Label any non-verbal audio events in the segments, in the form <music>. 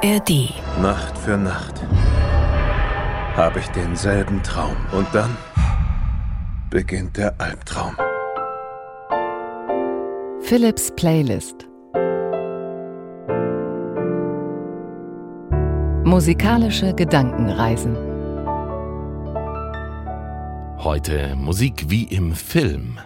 ARD. Nacht für Nacht habe ich denselben Traum. Und dann beginnt der Albtraum. Philips Playlist. Musikalische Gedankenreisen. Heute Musik wie im Film.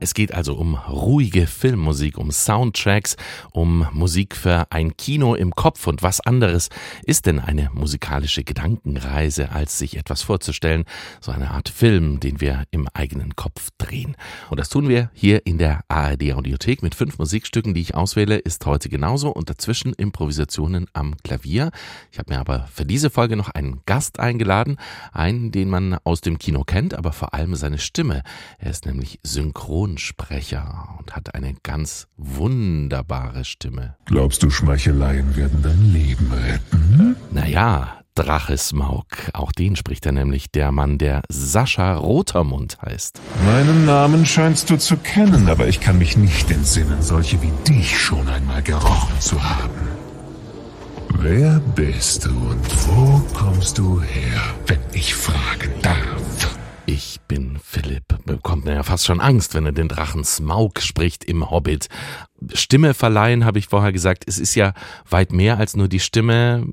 Es geht also um ruhige Filmmusik, um Soundtracks, um Musik für ein Kino im Kopf. Und was anderes ist denn eine musikalische Gedankenreise, als sich etwas vorzustellen, so eine Art Film, den wir im eigenen Kopf drehen. Und das tun wir hier in der ARD Audiothek mit fünf Musikstücken, die ich auswähle, ist heute genauso und dazwischen Improvisationen am Klavier. Ich habe mir aber für diese Folge noch einen Gast eingeladen, einen, den man aus dem Kino kennt, aber vor allem seine Stimme. Er ist nämlich synchron Synchronsprecher und hat eine ganz wunderbare Stimme. Glaubst du, Schmeicheleien werden dein Leben retten? Naja, Drache Smaug. Auch den spricht er nämlich, der Mann, der Sascha Rotermund heißt. Meinen Namen scheinst du zu kennen, aber ich kann mich nicht entsinnen, solche wie dich schon einmal gerochen zu haben. Wer bist du und wo kommst du her, wenn ich fragen darf? Ich bin Philipp. Bekommt mir ja fast schon Angst, wenn er den Drachen Smaug spricht im Hobbit. Stimme verleihen, habe ich vorher gesagt. Es ist ja weit mehr als nur die Stimme.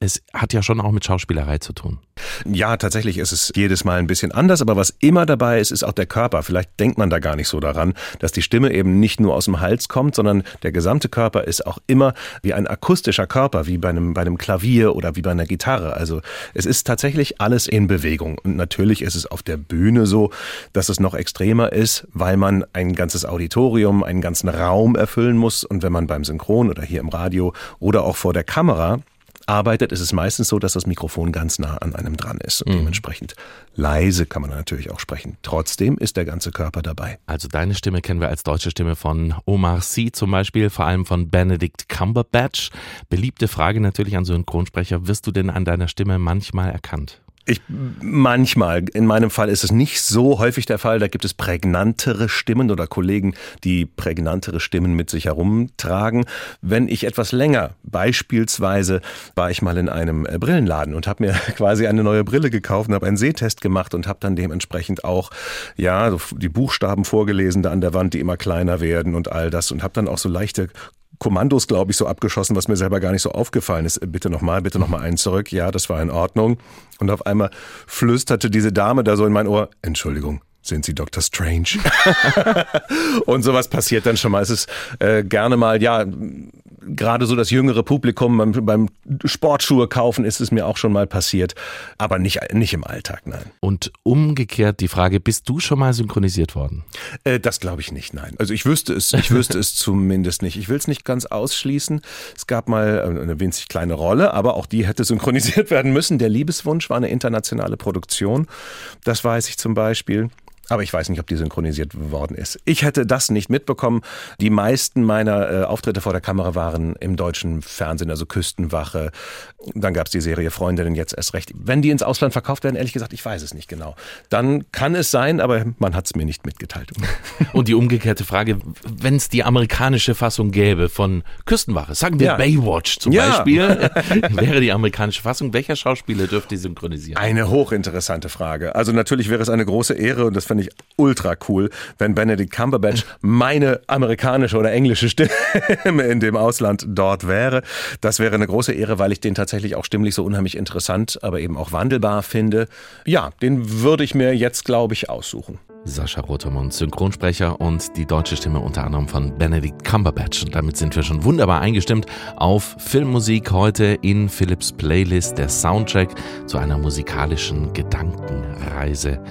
Es hat ja schon auch mit Schauspielerei zu tun. Ja, tatsächlich ist es jedes Mal ein bisschen anders, aber was immer dabei ist, ist auch der Körper. Vielleicht denkt man da gar nicht so daran, dass die Stimme eben nicht nur aus dem Hals kommt, sondern der gesamte Körper ist auch immer wie ein akustischer Körper, wie bei einem, bei einem Klavier oder wie bei einer Gitarre. Also es ist tatsächlich alles in Bewegung. Und natürlich ist es auf der Bühne so, dass es noch extremer ist, weil man ein ganzes Auditorium, einen ganzen Raum Raum erfüllen muss. Und wenn man beim Synchron oder hier im Radio oder auch vor der Kamera arbeitet, ist es meistens so, dass das Mikrofon ganz nah an einem dran ist und mhm. dementsprechend leise kann man natürlich auch sprechen. Trotzdem ist der ganze Körper dabei. Also deine Stimme kennen wir als deutsche Stimme von Omar Sy zum Beispiel, vor allem von Benedict Cumberbatch. Beliebte Frage natürlich an Synchronsprecher, wirst du denn an deiner Stimme manchmal erkannt? Ich manchmal, in meinem Fall ist es nicht so häufig der Fall. Da gibt es prägnantere Stimmen oder Kollegen, die prägnantere Stimmen mit sich herumtragen. Wenn ich etwas länger, beispielsweise war ich mal in einem äh, Brillenladen und habe mir <laughs> quasi eine neue Brille gekauft und habe einen Sehtest gemacht und habe dann dementsprechend auch ja die Buchstaben vorgelesen da an der Wand, die immer kleiner werden und all das und habe dann auch so leichte Kommandos, glaube ich, so abgeschossen, was mir selber gar nicht so aufgefallen ist. Bitte nochmal, bitte nochmal einen zurück. Ja, das war in Ordnung. Und auf einmal flüsterte diese Dame da so in mein Ohr, Entschuldigung, sind Sie Dr. Strange? <laughs> und sowas passiert dann schon mal. Es ist äh, gerne mal, ja, gerade so das jüngere Publikum beim, beim Sportschuhe kaufen ist es mir auch schon mal passiert, aber nicht, nicht im Alltag, nein. Und umgekehrt die Frage, bist du schon mal synchronisiert worden? Äh, das glaube ich nicht, nein. Also ich wüsste es, ich wüsste es <laughs> zumindest nicht. Ich will es nicht ganz ausschließen. Es gab mal äh, eine winzig kleine Rolle, aber auch die hätte synchronisiert <laughs> werden müssen. Der Liebeswunsch war eine internationale Produktion. Das weiß ich zum Beispiel. Aber ich weiß nicht, ob die synchronisiert worden ist. Ich hätte das nicht mitbekommen. Die meisten meiner äh, Auftritte vor der Kamera waren im deutschen Fernsehen, also Küstenwache. Dann gab es die Serie Freundinnen jetzt erst recht. Wenn die ins Ausland verkauft werden, ehrlich gesagt, ich weiß es nicht genau. Dann kann es sein, aber man hat es mir nicht mitgeteilt. <laughs> Und die umgekehrte Frage, wenn es die amerikanische Fassung gäbe von Küstenwache, sagen wir ja. Baywatch zum ja. Beispiel, <laughs> wäre die amerikanische Fassung, welcher Schauspieler dürfte synchronisieren? Eine hochinteressante Frage. Also natürlich wäre es eine große Ehre und das fand ich ultra cool, wenn Benedict Cumberbatch meine amerikanische oder englische Stimme in dem Ausland dort wäre. Das wäre eine große Ehre, weil ich den tatsächlich auch stimmlich so unheimlich interessant, aber eben auch wandelbar finde. Ja, den würde ich mir jetzt, glaube ich, aussuchen. Sascha Rotermund, Synchronsprecher und die deutsche Stimme unter anderem von Benedict Cumberbatch. Und damit sind wir schon wunderbar eingestimmt auf Filmmusik heute in Philips Playlist, der Soundtrack zu einer musikalischen Gedankenreise.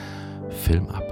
Film ab.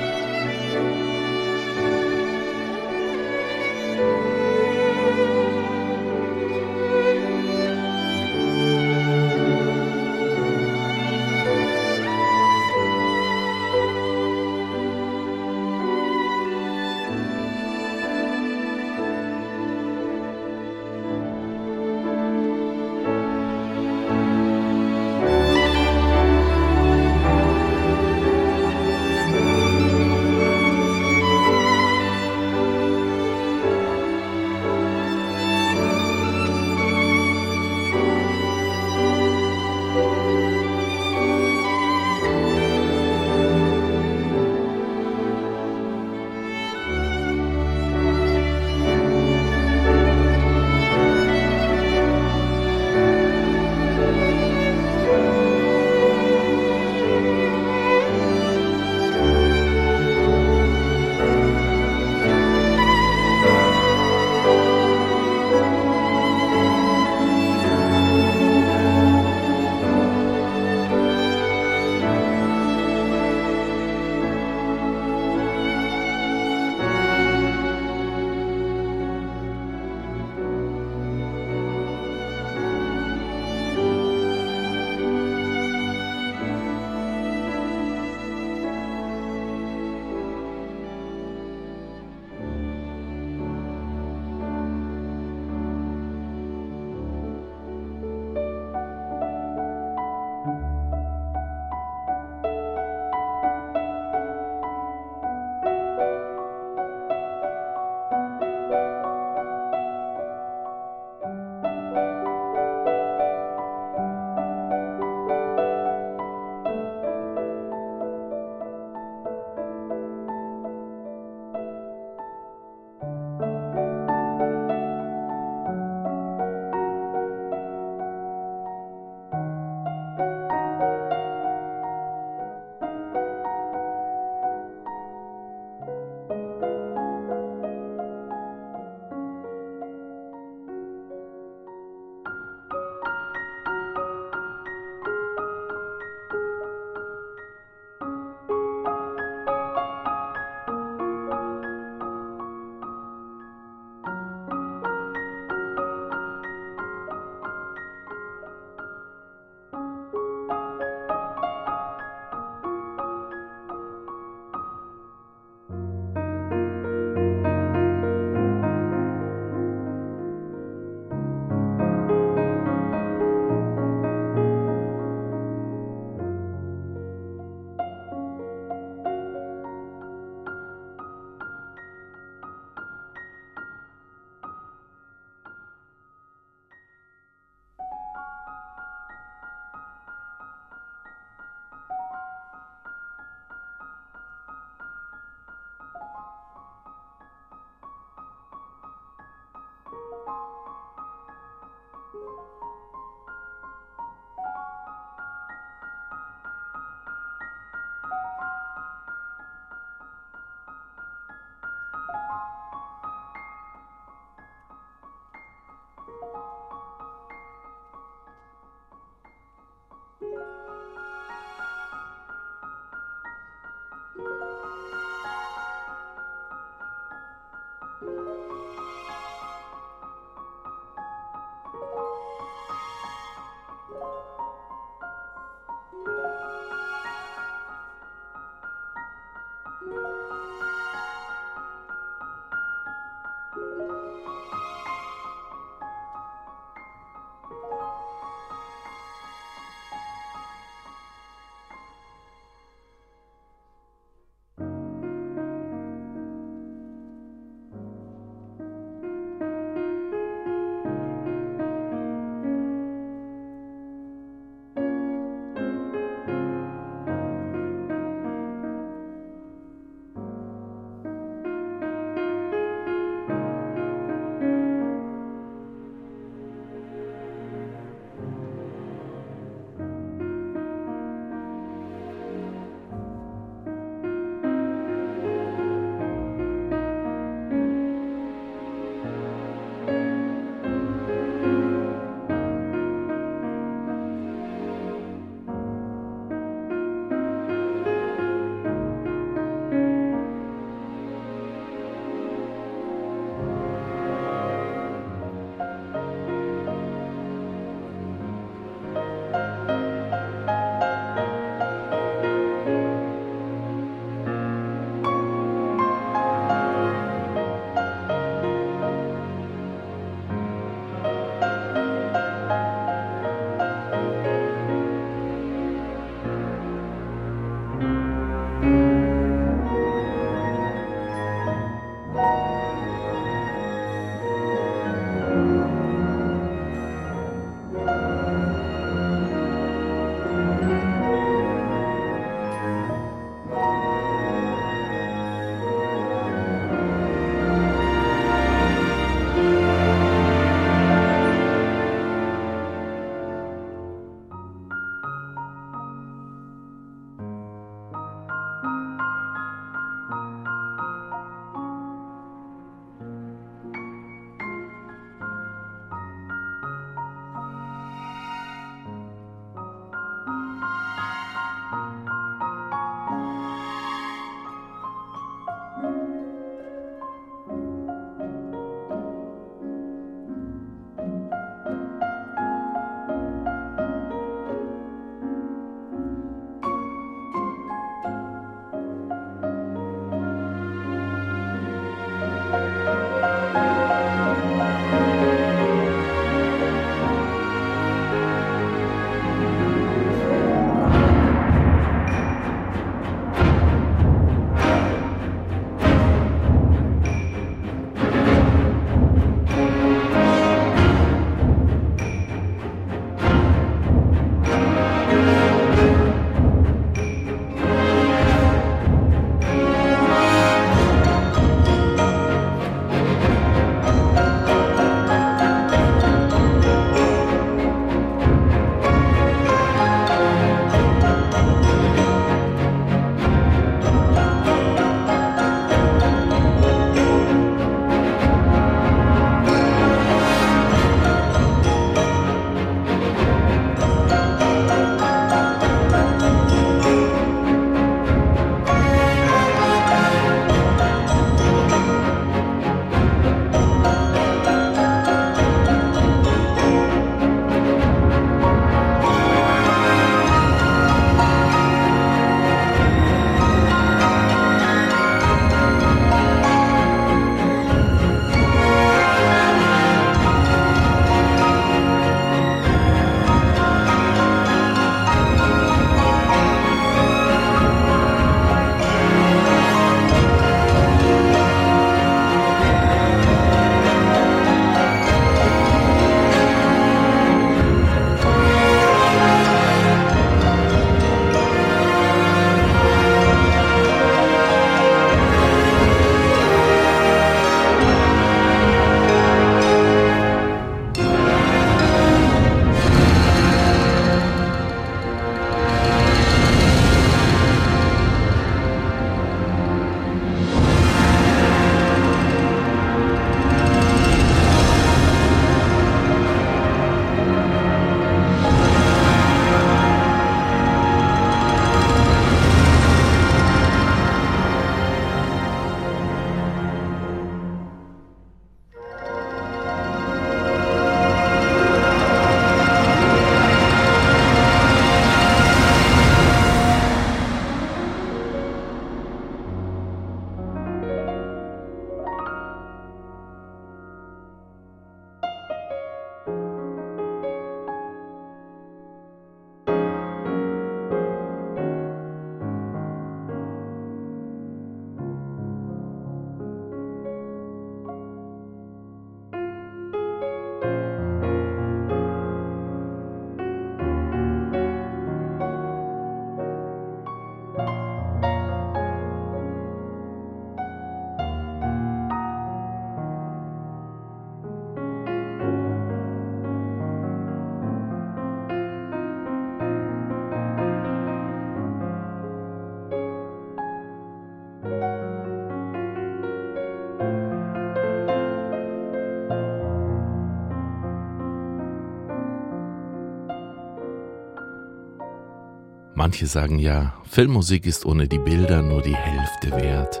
Manche sagen ja, Filmmusik ist ohne die Bilder nur die Hälfte wert.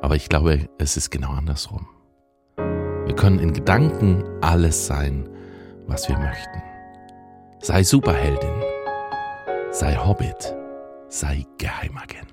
Aber ich glaube, es ist genau andersrum. Wir können in Gedanken alles sein, was wir möchten. Sei Superheldin, sei Hobbit, sei Geheimagent.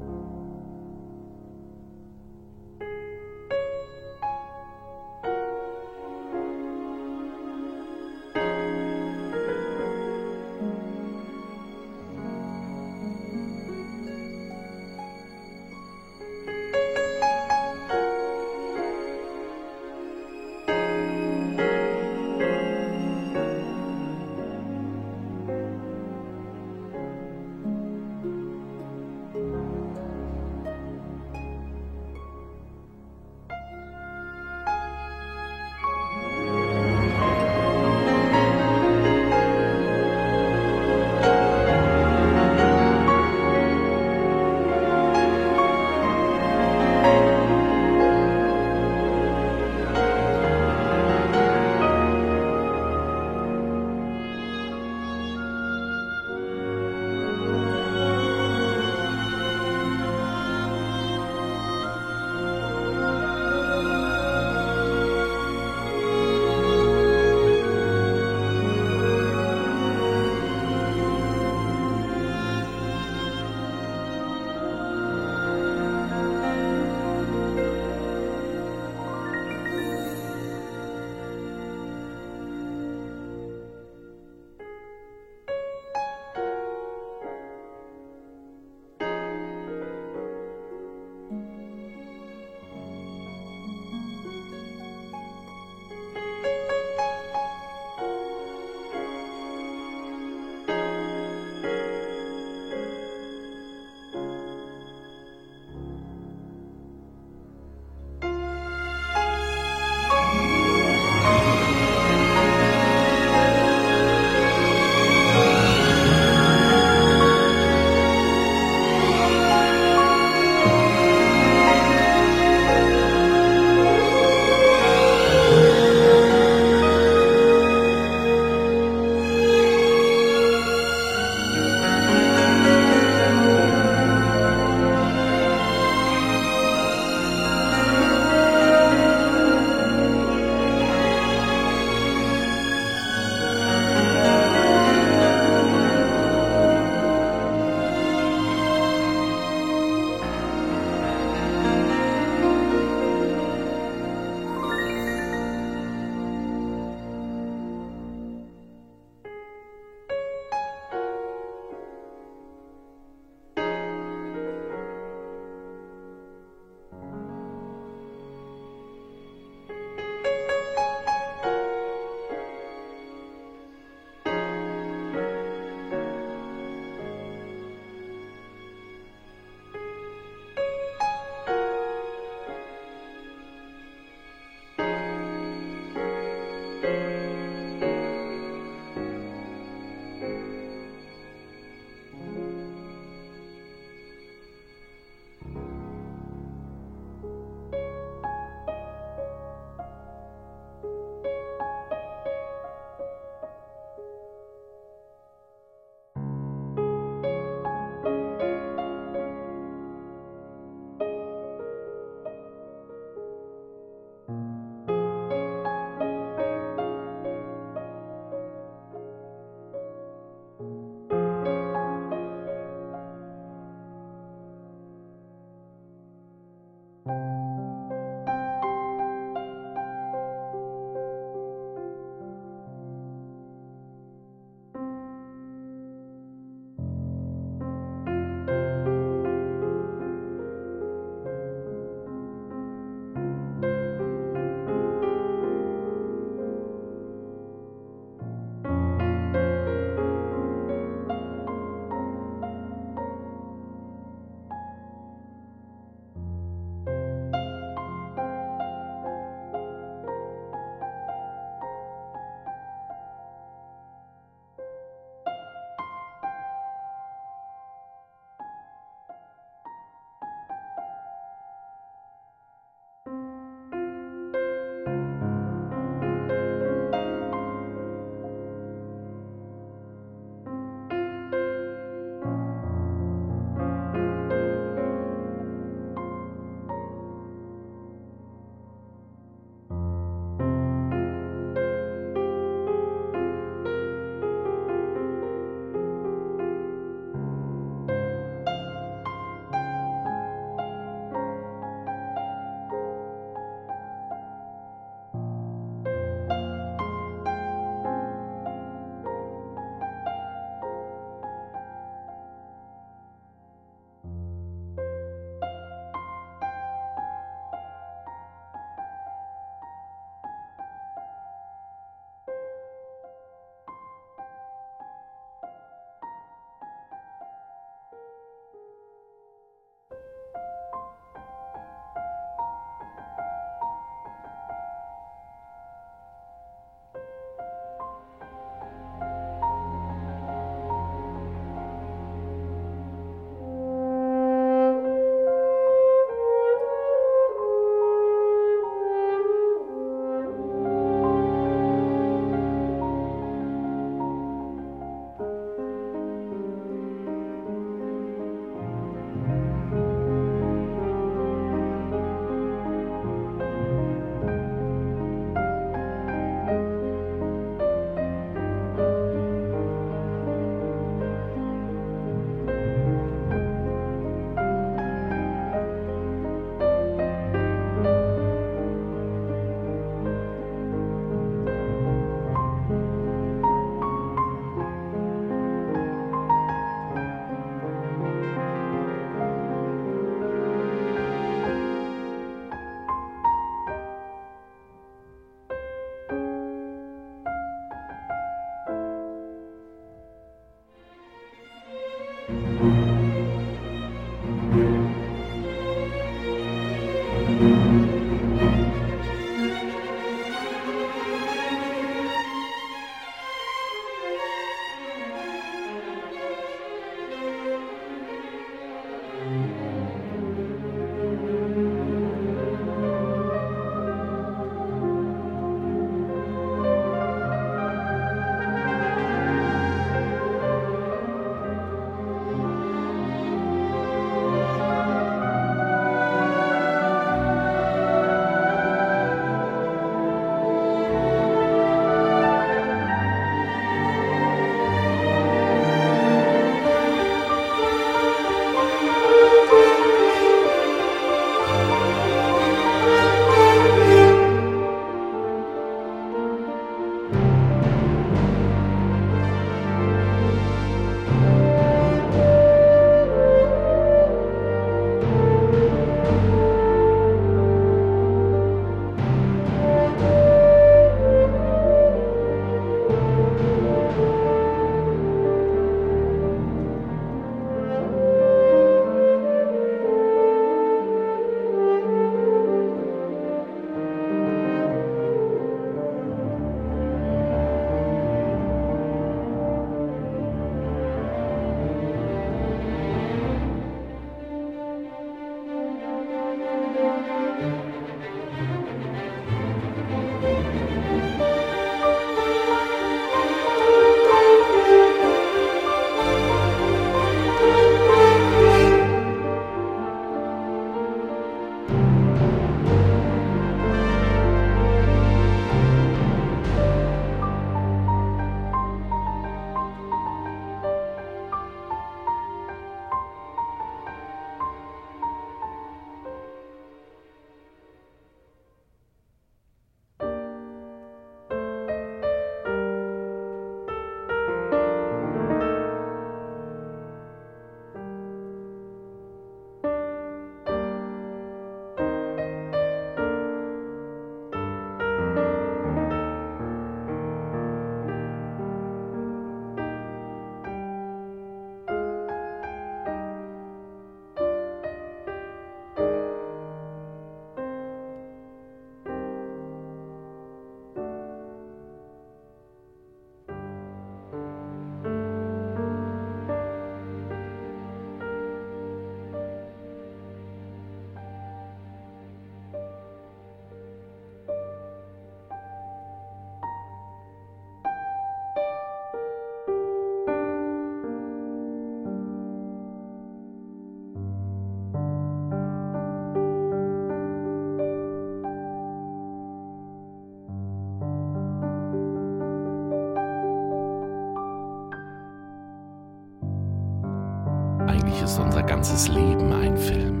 Unser ganzes Leben ein Film.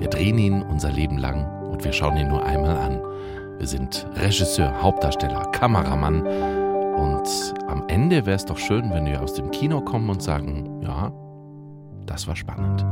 Wir drehen ihn unser Leben lang und wir schauen ihn nur einmal an. Wir sind Regisseur, Hauptdarsteller, Kameramann und am Ende wäre es doch schön, wenn wir aus dem Kino kommen und sagen, ja, das war spannend.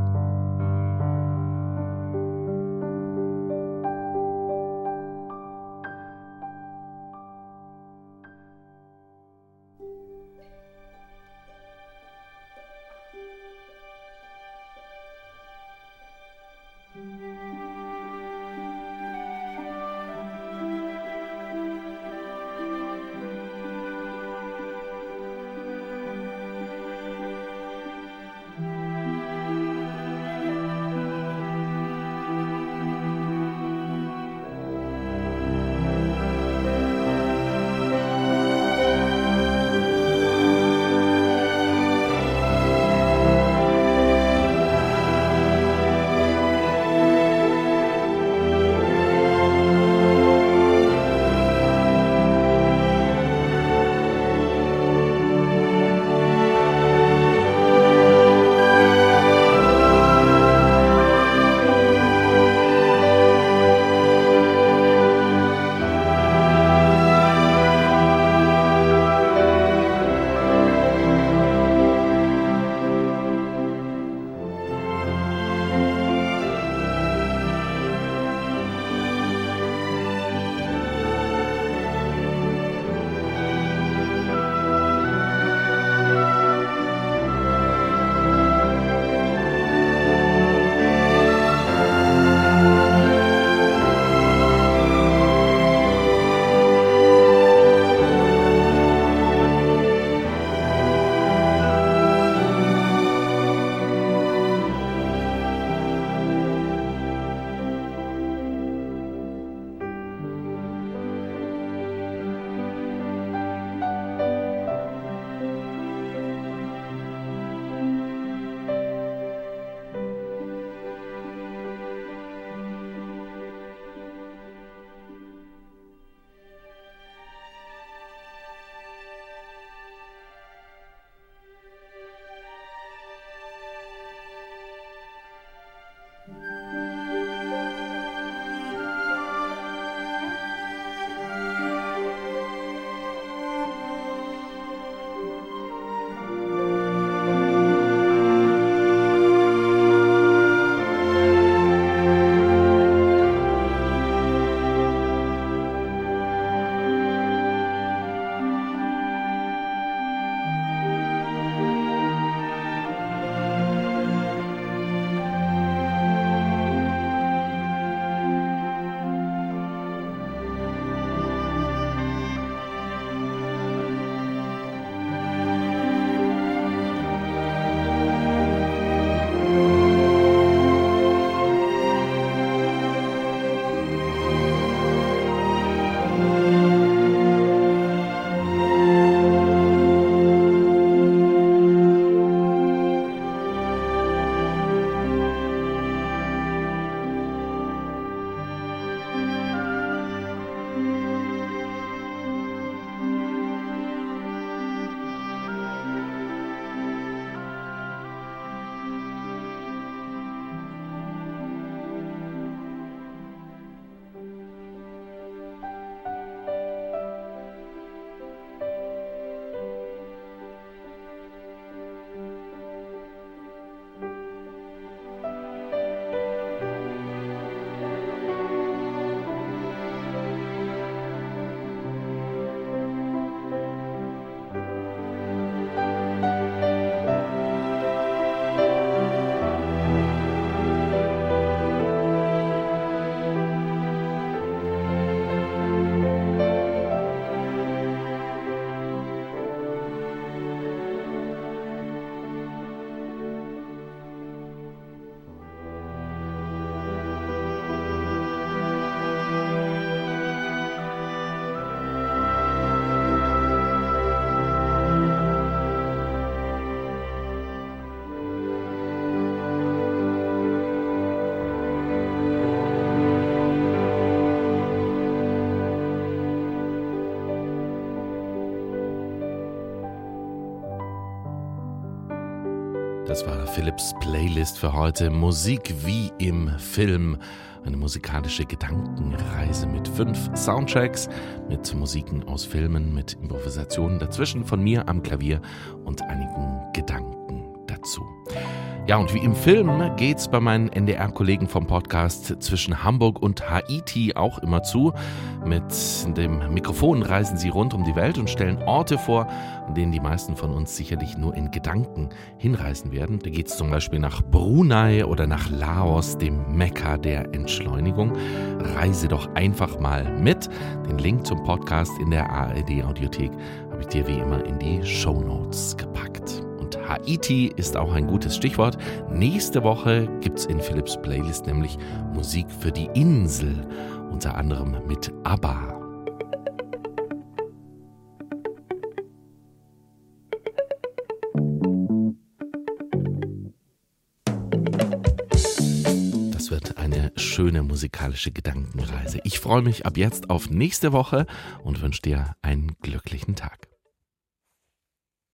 Philips Playlist für heute. Musik wie im Film. Eine musikalische Gedankenreise mit fünf Soundtracks, mit Musiken aus Filmen, mit Improvisationen dazwischen von mir am Klavier und einigen Gedanken dazu. Ja, und wie im Film geht's bei meinen NDR-Kollegen vom Podcast zwischen Hamburg und Haiti auch immer zu. Mit dem Mikrofon reisen sie rund um die Welt und stellen Orte vor, an denen die meisten von uns sicherlich nur in Gedanken hinreisen werden. Da geht's zum Beispiel nach Brunei oder nach Laos, dem Mekka der Entschleunigung. Reise doch einfach mal mit. Den Link zum Podcast in der ARD-Audiothek habe ich dir wie immer in die Show Notes gepackt. Haiti ist auch ein gutes Stichwort. Nächste Woche gibt es in Philips Playlist nämlich Musik für die Insel, unter anderem mit ABBA. Das wird eine schöne musikalische Gedankenreise. Ich freue mich ab jetzt auf nächste Woche und wünsche dir einen glücklichen Tag.